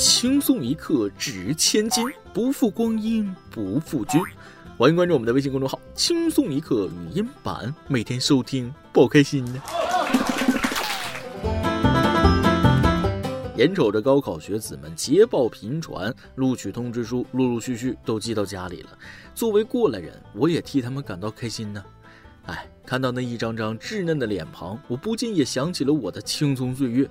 轻松一刻值千金，不负光阴不负君。欢迎关注我们的微信公众号“轻松一刻语音版”，每天收听，爆开心呢。眼瞅着高考学子们捷报频传，录取通知书陆陆续续都寄到家里了。作为过来人，我也替他们感到开心呢。哎，看到那一张张稚嫩的脸庞，我不禁也想起了我的青葱岁月。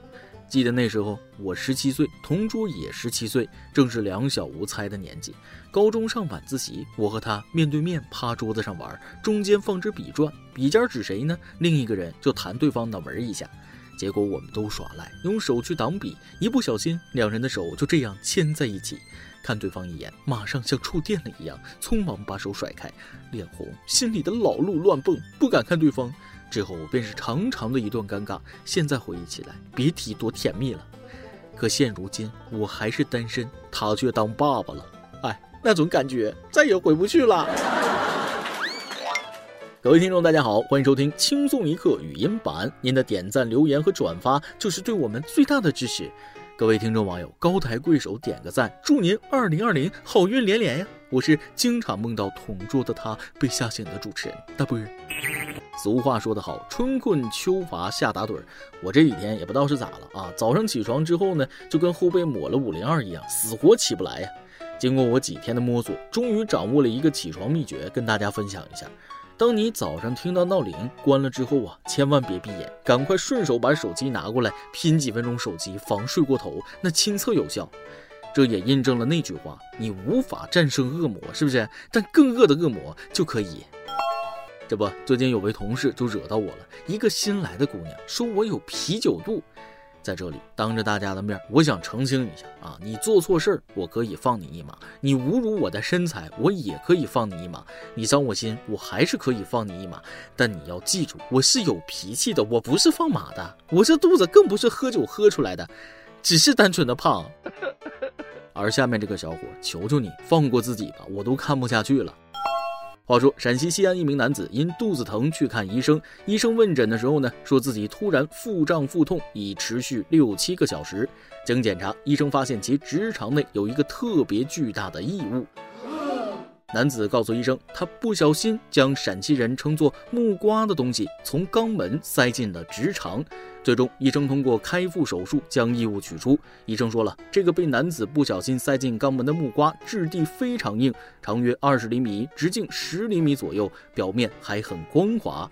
记得那时候我十七岁，同桌也十七岁，正是两小无猜的年纪。高中上晚自习，我和他面对面趴桌子上玩，中间放支笔转，笔尖指谁呢？另一个人就弹对方脑门一下。结果我们都耍赖，用手去挡笔，一不小心，两人的手就这样牵在一起。看对方一眼，马上像触电了一样，匆忙把手甩开，脸红，心里的老路乱蹦，不敢看对方。之后便是长长的一段尴尬，现在回忆起来，别提多甜蜜了。可现如今我还是单身，他却当爸爸了，哎，那种感觉再也回不去了。各位听众，大家好，欢迎收听轻松一刻语音版。您的点赞、留言和转发就是对我们最大的支持。各位听众网友，高抬贵手，点个赞，祝您二零二零好运连连呀！我是经常梦到同桌的他被吓醒的主持人大波。俗话说得好，春困秋乏夏打盹儿。我这几天也不知道是咋了啊，早上起床之后呢，就跟后背抹了五零二一样，死活起不来呀。经过我几天的摸索，终于掌握了一个起床秘诀，跟大家分享一下。当你早上听到闹铃关了之后啊，千万别闭眼，赶快顺手把手机拿过来，拼几分钟手机，防睡过头，那亲测有效。这也印证了那句话：你无法战胜恶魔，是不是？但更恶的恶魔就可以。这不，最近有位同事就惹到我了。一个新来的姑娘说我有啤酒肚，在这里当着大家的面，我想澄清一下啊，你做错事儿，我可以放你一马；你侮辱我的身材，我也可以放你一马；你伤我心，我还是可以放你一马。但你要记住，我是有脾气的，我不是放马的。我这肚子更不是喝酒喝出来的，只是单纯的胖。而下面这个小伙，求求你放过自己吧，我都看不下去了。话说，陕西西安一名男子因肚子疼去看医生，医生问诊的时候呢，说自己突然腹胀腹痛，已持续六七个小时。经检查，医生发现其直肠内有一个特别巨大的异物。男子告诉医生，他不小心将陕西人称作木瓜的东西从肛门塞进了直肠。最终，医生通过开腹手术将异物取出。医生说了，这个被男子不小心塞进肛门的木瓜质地非常硬，长约二十厘米，直径十厘米左右，表面还很光滑。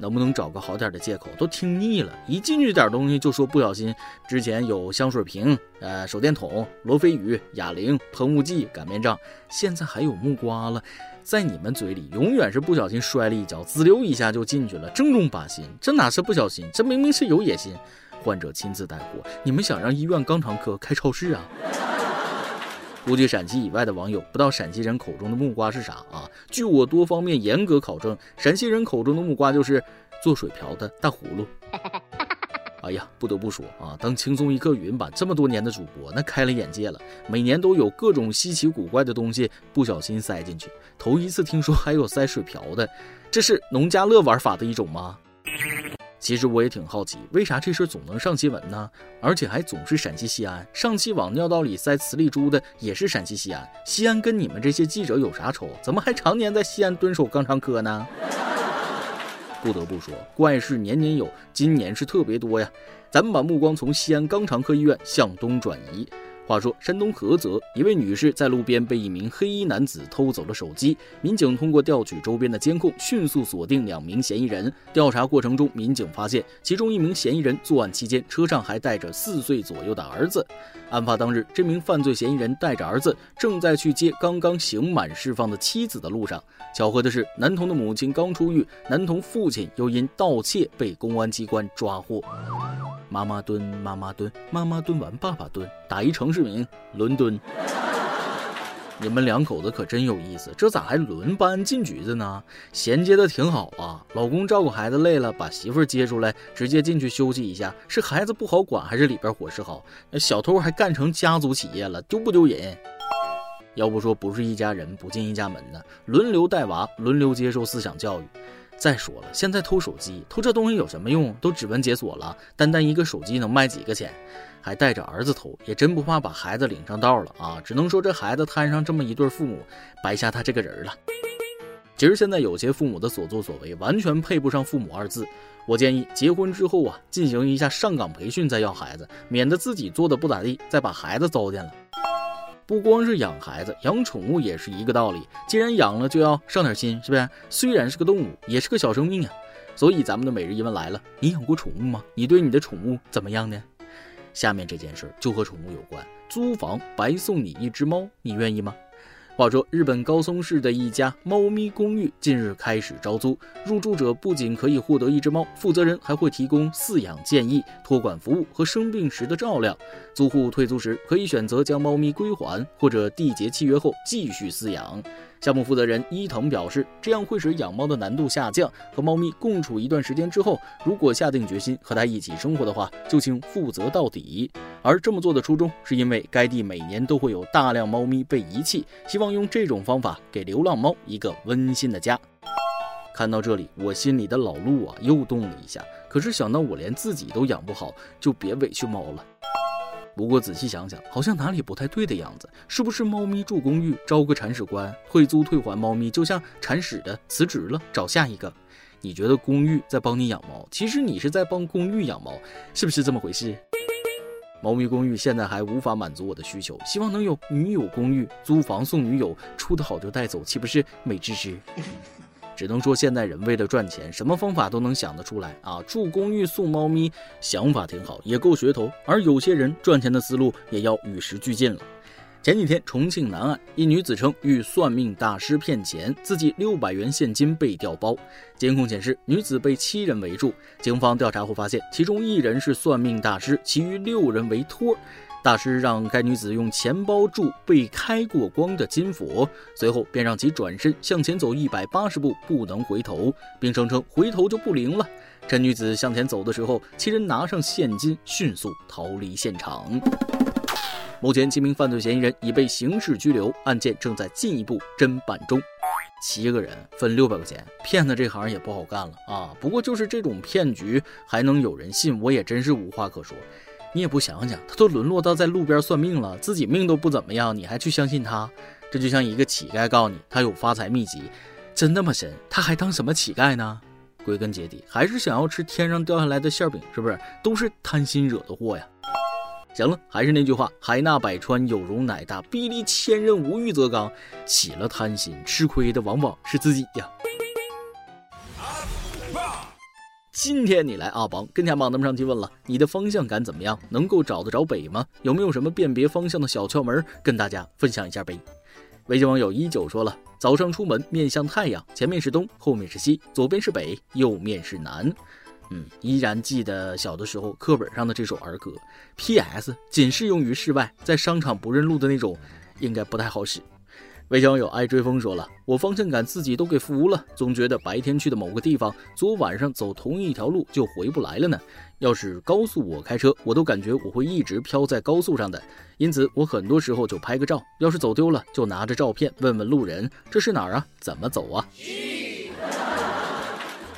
能不能找个好点的借口？都听腻了，一进去点东西就说不小心。之前有香水瓶、呃手电筒、罗非鱼、哑铃、喷雾剂、擀面杖，现在还有木瓜了。在你们嘴里，永远是不小心摔了一跤，滋溜一下就进去了，正中靶心。这哪是不小心？这明明是有野心。患者亲自带货，你们想让医院肛肠科开超市啊？估计陕西以外的网友不知道陕西人口中的木瓜是啥啊？据我多方面严格考证，陕西人口中的木瓜就是做水瓢的大葫芦。哎呀，不得不说啊，当轻松一刻语音版这么多年的主播，那开了眼界了。每年都有各种稀奇古怪的东西不小心塞进去，头一次听说还有塞水瓢的，这是农家乐玩法的一种吗？其实我也挺好奇，为啥这事总能上新闻呢？而且还总是陕西西安。上期往尿道里塞磁力珠的也是陕西西安。西安跟你们这些记者有啥仇？怎么还常年在西安蹲守肛肠科呢？不得不说，怪事年年有，今年是特别多呀。咱们把目光从西安肛肠科医院向东转移。话说，山东菏泽一位女士在路边被一名黑衣男子偷走了手机，民警通过调取周边的监控，迅速锁定两名嫌疑人。调查过程中，民警发现其中一名嫌疑人作案期间车上还带着四岁左右的儿子。案发当日，这名犯罪嫌疑人带着儿子正在去接刚刚刑满释放的妻子的路上。巧合的是，男童的母亲刚出狱，男童父亲又因盗窃被公安机关抓获。妈妈蹲，妈妈蹲，妈妈蹲完爸爸蹲，打一城市名伦敦。你们两口子可真有意思，这咋还轮班进局子呢？衔接的挺好啊。老公照顾孩子累了，把媳妇儿接出来，直接进去休息一下。是孩子不好管，还是里边伙食好？那小偷还干成家族企业了，丢不丢人？要不说不是一家人不进一家门呢？轮流带娃，轮流接受思想教育。再说了，现在偷手机，偷这东西有什么用？都指纹解锁了，单单一个手机能卖几个钱？还带着儿子头，也真不怕把孩子领上道了啊！只能说这孩子摊上这么一对父母，白瞎他这个人了。其实现在有些父母的所作所为，完全配不上“父母”二字。我建议结婚之后啊，进行一下上岗培训再要孩子，免得自己做的不咋地，再把孩子糟践了。不光是养孩子，养宠物也是一个道理。既然养了，就要上点心，是不是？虽然是个动物，也是个小生命啊。所以咱们的每日一问来了：你养过宠物吗？你对你的宠物怎么样呢？下面这件事就和宠物有关，租房白送你一只猫，你愿意吗？话说，日本高松市的一家猫咪公寓近日开始招租，入住者不仅可以获得一只猫，负责人还会提供饲养建议、托管服务和生病时的照料。租户退租时可以选择将猫咪归还，或者缔结契约后继续饲养。项目负责人伊藤表示，这样会使养猫的难度下降。和猫咪共处一段时间之后，如果下定决心和它一起生活的话，就请负责到底。而这么做的初衷，是因为该地每年都会有大量猫咪被遗弃，希望用这种方法给流浪猫一个温馨的家。看到这里，我心里的老鹿啊又动了一下。可是想到我连自己都养不好，就别委屈猫了。不过仔细想想，好像哪里不太对的样子。是不是猫咪住公寓招个铲屎官，退租退还猫咪就像铲屎的辞职了，找下一个？你觉得公寓在帮你养猫，其实你是在帮公寓养猫，是不是这么回事？猫咪公寓现在还无法满足我的需求，希望能有女友公寓，租房送女友，出的好就带走，岂不是美滋滋？只能说现代人为了赚钱，什么方法都能想得出来啊！住公寓送猫咪，想法挺好，也够噱头。而有些人赚钱的思路也要与时俱进了。前几天，重庆南岸一女子称遇算命大师骗钱，自己六百元现金被调包。监控显示，女子被七人围住。警方调查后发现，其中一人是算命大师，其余六人为托儿。大师让该女子用钱包住被开过光的金佛，随后便让其转身向前走一百八十步，不能回头，并声称回头就不灵了。趁女子向前走的时候，七人拿上现金，迅速逃离现场。目前，七名犯罪嫌疑人已被刑事拘留，案件正在进一步侦办中。七个人分六百块钱，骗子这行也不好干了啊！不过就是这种骗局还能有人信，我也真是无话可说。你也不想想，他都沦落到在路边算命了，自己命都不怎么样，你还去相信他？这就像一个乞丐告诉你他有发财秘籍，真那么神？他还当什么乞丐呢？归根结底还是想要吃天上掉下来的馅饼，是不是？都是贪心惹的祸呀！行了，还是那句话，海纳百川，有容乃大，壁立千仞，无欲则刚。起了贪心，吃亏的往往是自己呀。今天你来阿邦跟前榜，咱们上去问了，你的方向感怎么样？能够找得着北吗？有没有什么辨别方向的小窍门，跟大家分享一下呗？微信网友一九说了，早上出门面向太阳，前面是东，后面是西，左边是北，右面是南。嗯，依然记得小的时候课本上的这首儿歌。P.S. 仅适用于室外，在商场不认路的那种，应该不太好使。微信网友爱追风说了，我方向感自己都给服了，总觉得白天去的某个地方，昨晚上走同一条路就回不来了呢。要是高速我开车，我都感觉我会一直飘在高速上的，因此我很多时候就拍个照，要是走丢了，就拿着照片问问路人这是哪儿啊？怎么走啊？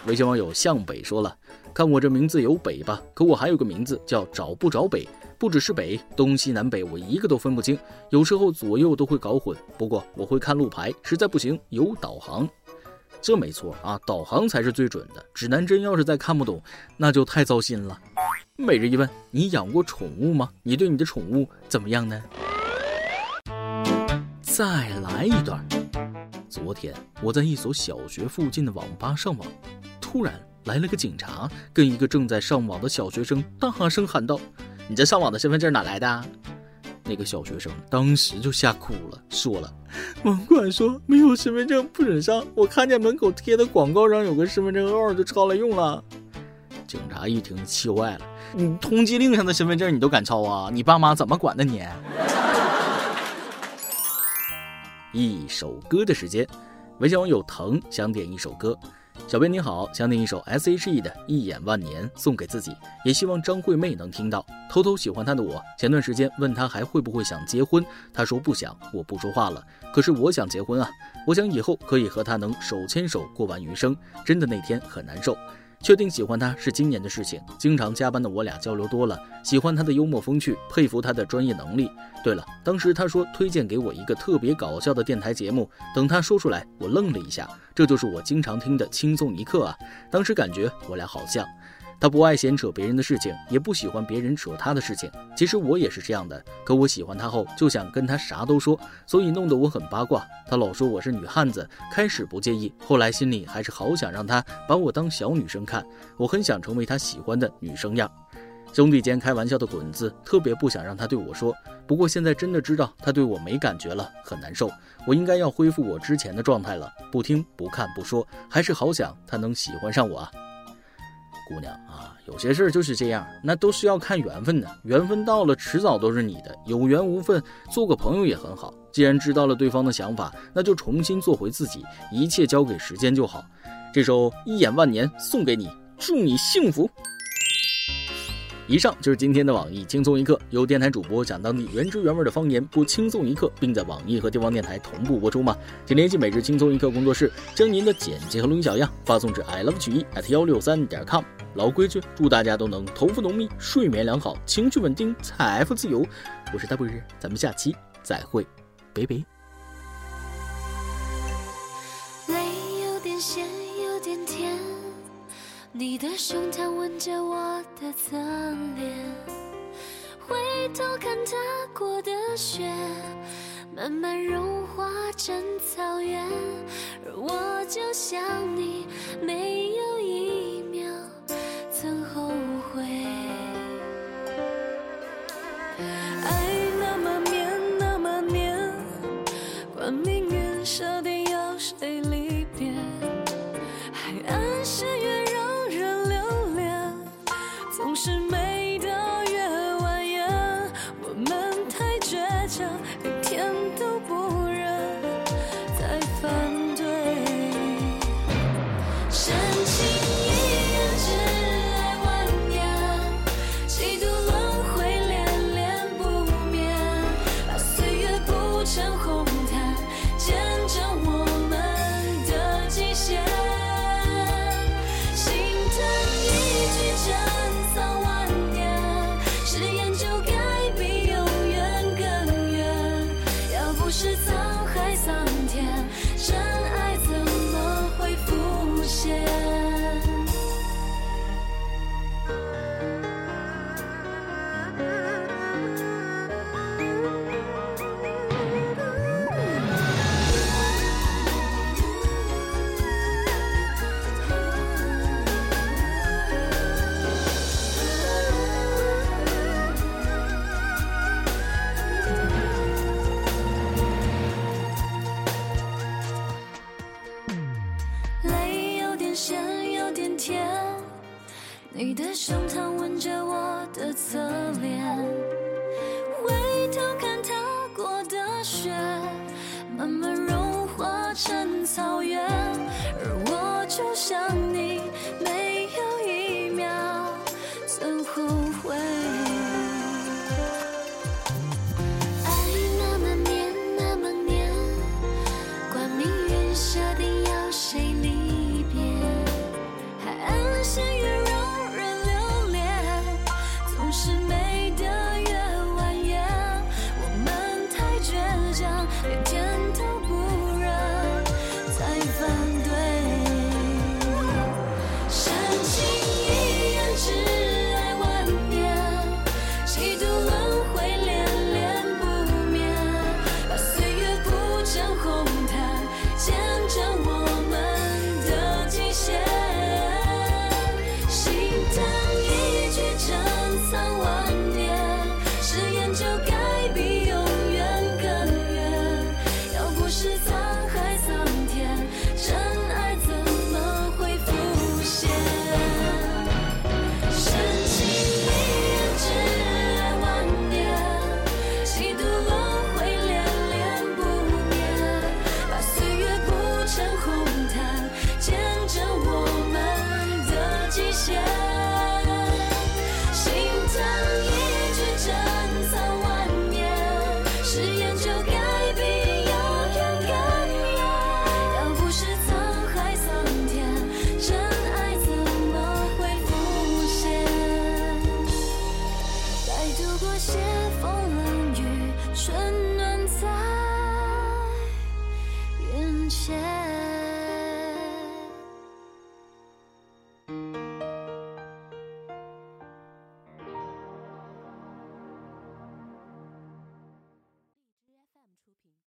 微信网友向北说了，看我这名字有北吧，可我还有个名字叫找不着北。不只是北、东西南北，我一个都分不清，有时候左右都会搞混。不过我会看路牌，实在不行有导航，这没错啊，导航才是最准的。指南针要是再看不懂，那就太糟心了。每日一问：你养过宠物吗？你对你的宠物怎么样呢？再来一段。昨天我在一所小学附近的网吧上网，突然来了个警察，跟一个正在上网的小学生大声喊道。你这上网的身份证哪来的？那个小学生当时就吓哭了，说了：“ 网管说没有身份证不准上，我看见门口贴的广告上有个身份证号，就抄来用了。”警察一听气坏了：“你通缉令上的身份证你都敢抄啊？你爸妈怎么管的你？” 一首歌的时间，微信网友腾想点一首歌。小编你好，想点一首 S.H.E 的《一眼万年》送给自己，也希望张惠妹能听到。偷偷喜欢她的我，前段时间问她还会不会想结婚，她说不想，我不说话了。可是我想结婚啊，我想以后可以和她能手牵手过完余生。真的那天很难受，确定喜欢他是今年的事情。经常加班的我俩交流多了，喜欢他的幽默风趣，佩服他的专业能力。对了，当时他说推荐给我一个特别搞笑的电台节目，等他说出来，我愣了一下，这就是我经常听的轻松一刻啊。当时感觉我俩好像。他不爱闲扯别人的事情，也不喜欢别人扯他的事情。其实我也是这样的，可我喜欢他后就想跟他啥都说，所以弄得我很八卦。他老说我是女汉子，开始不介意，后来心里还是好想让他把我当小女生看。我很想成为他喜欢的女生样。兄弟间开玩笑的滚字，特别不想让他对我说。不过现在真的知道他对我没感觉了，很难受。我应该要恢复我之前的状态了，不听不看不说，还是好想他能喜欢上我啊。姑娘啊，有些事儿就是这样，那都是要看缘分的。缘分到了，迟早都是你的。有缘无分，做个朋友也很好。既然知道了对方的想法，那就重新做回自己，一切交给时间就好。这首《一眼万年》送给你，祝你幸福。以上就是今天的网易轻松一刻，由电台主播讲当地原汁原味的方言，不轻松一刻，并在网易和地方电台同步播出吗？请联系每日轻松一刻工作室，将您的简介和录音小样发送至 i love 曲艺 at 幺六三点 com。老规矩，祝大家都能头发浓密，睡眠良好，情绪稳定，财富自由。我是大不日，咱们下期再会，拜拜。你的胸膛吻着我的侧脸，回头看踏过的雪，慢慢融化成草原，而我就像你，没有一秒曾后悔。爱那么绵，那么黏，管命运设定是美我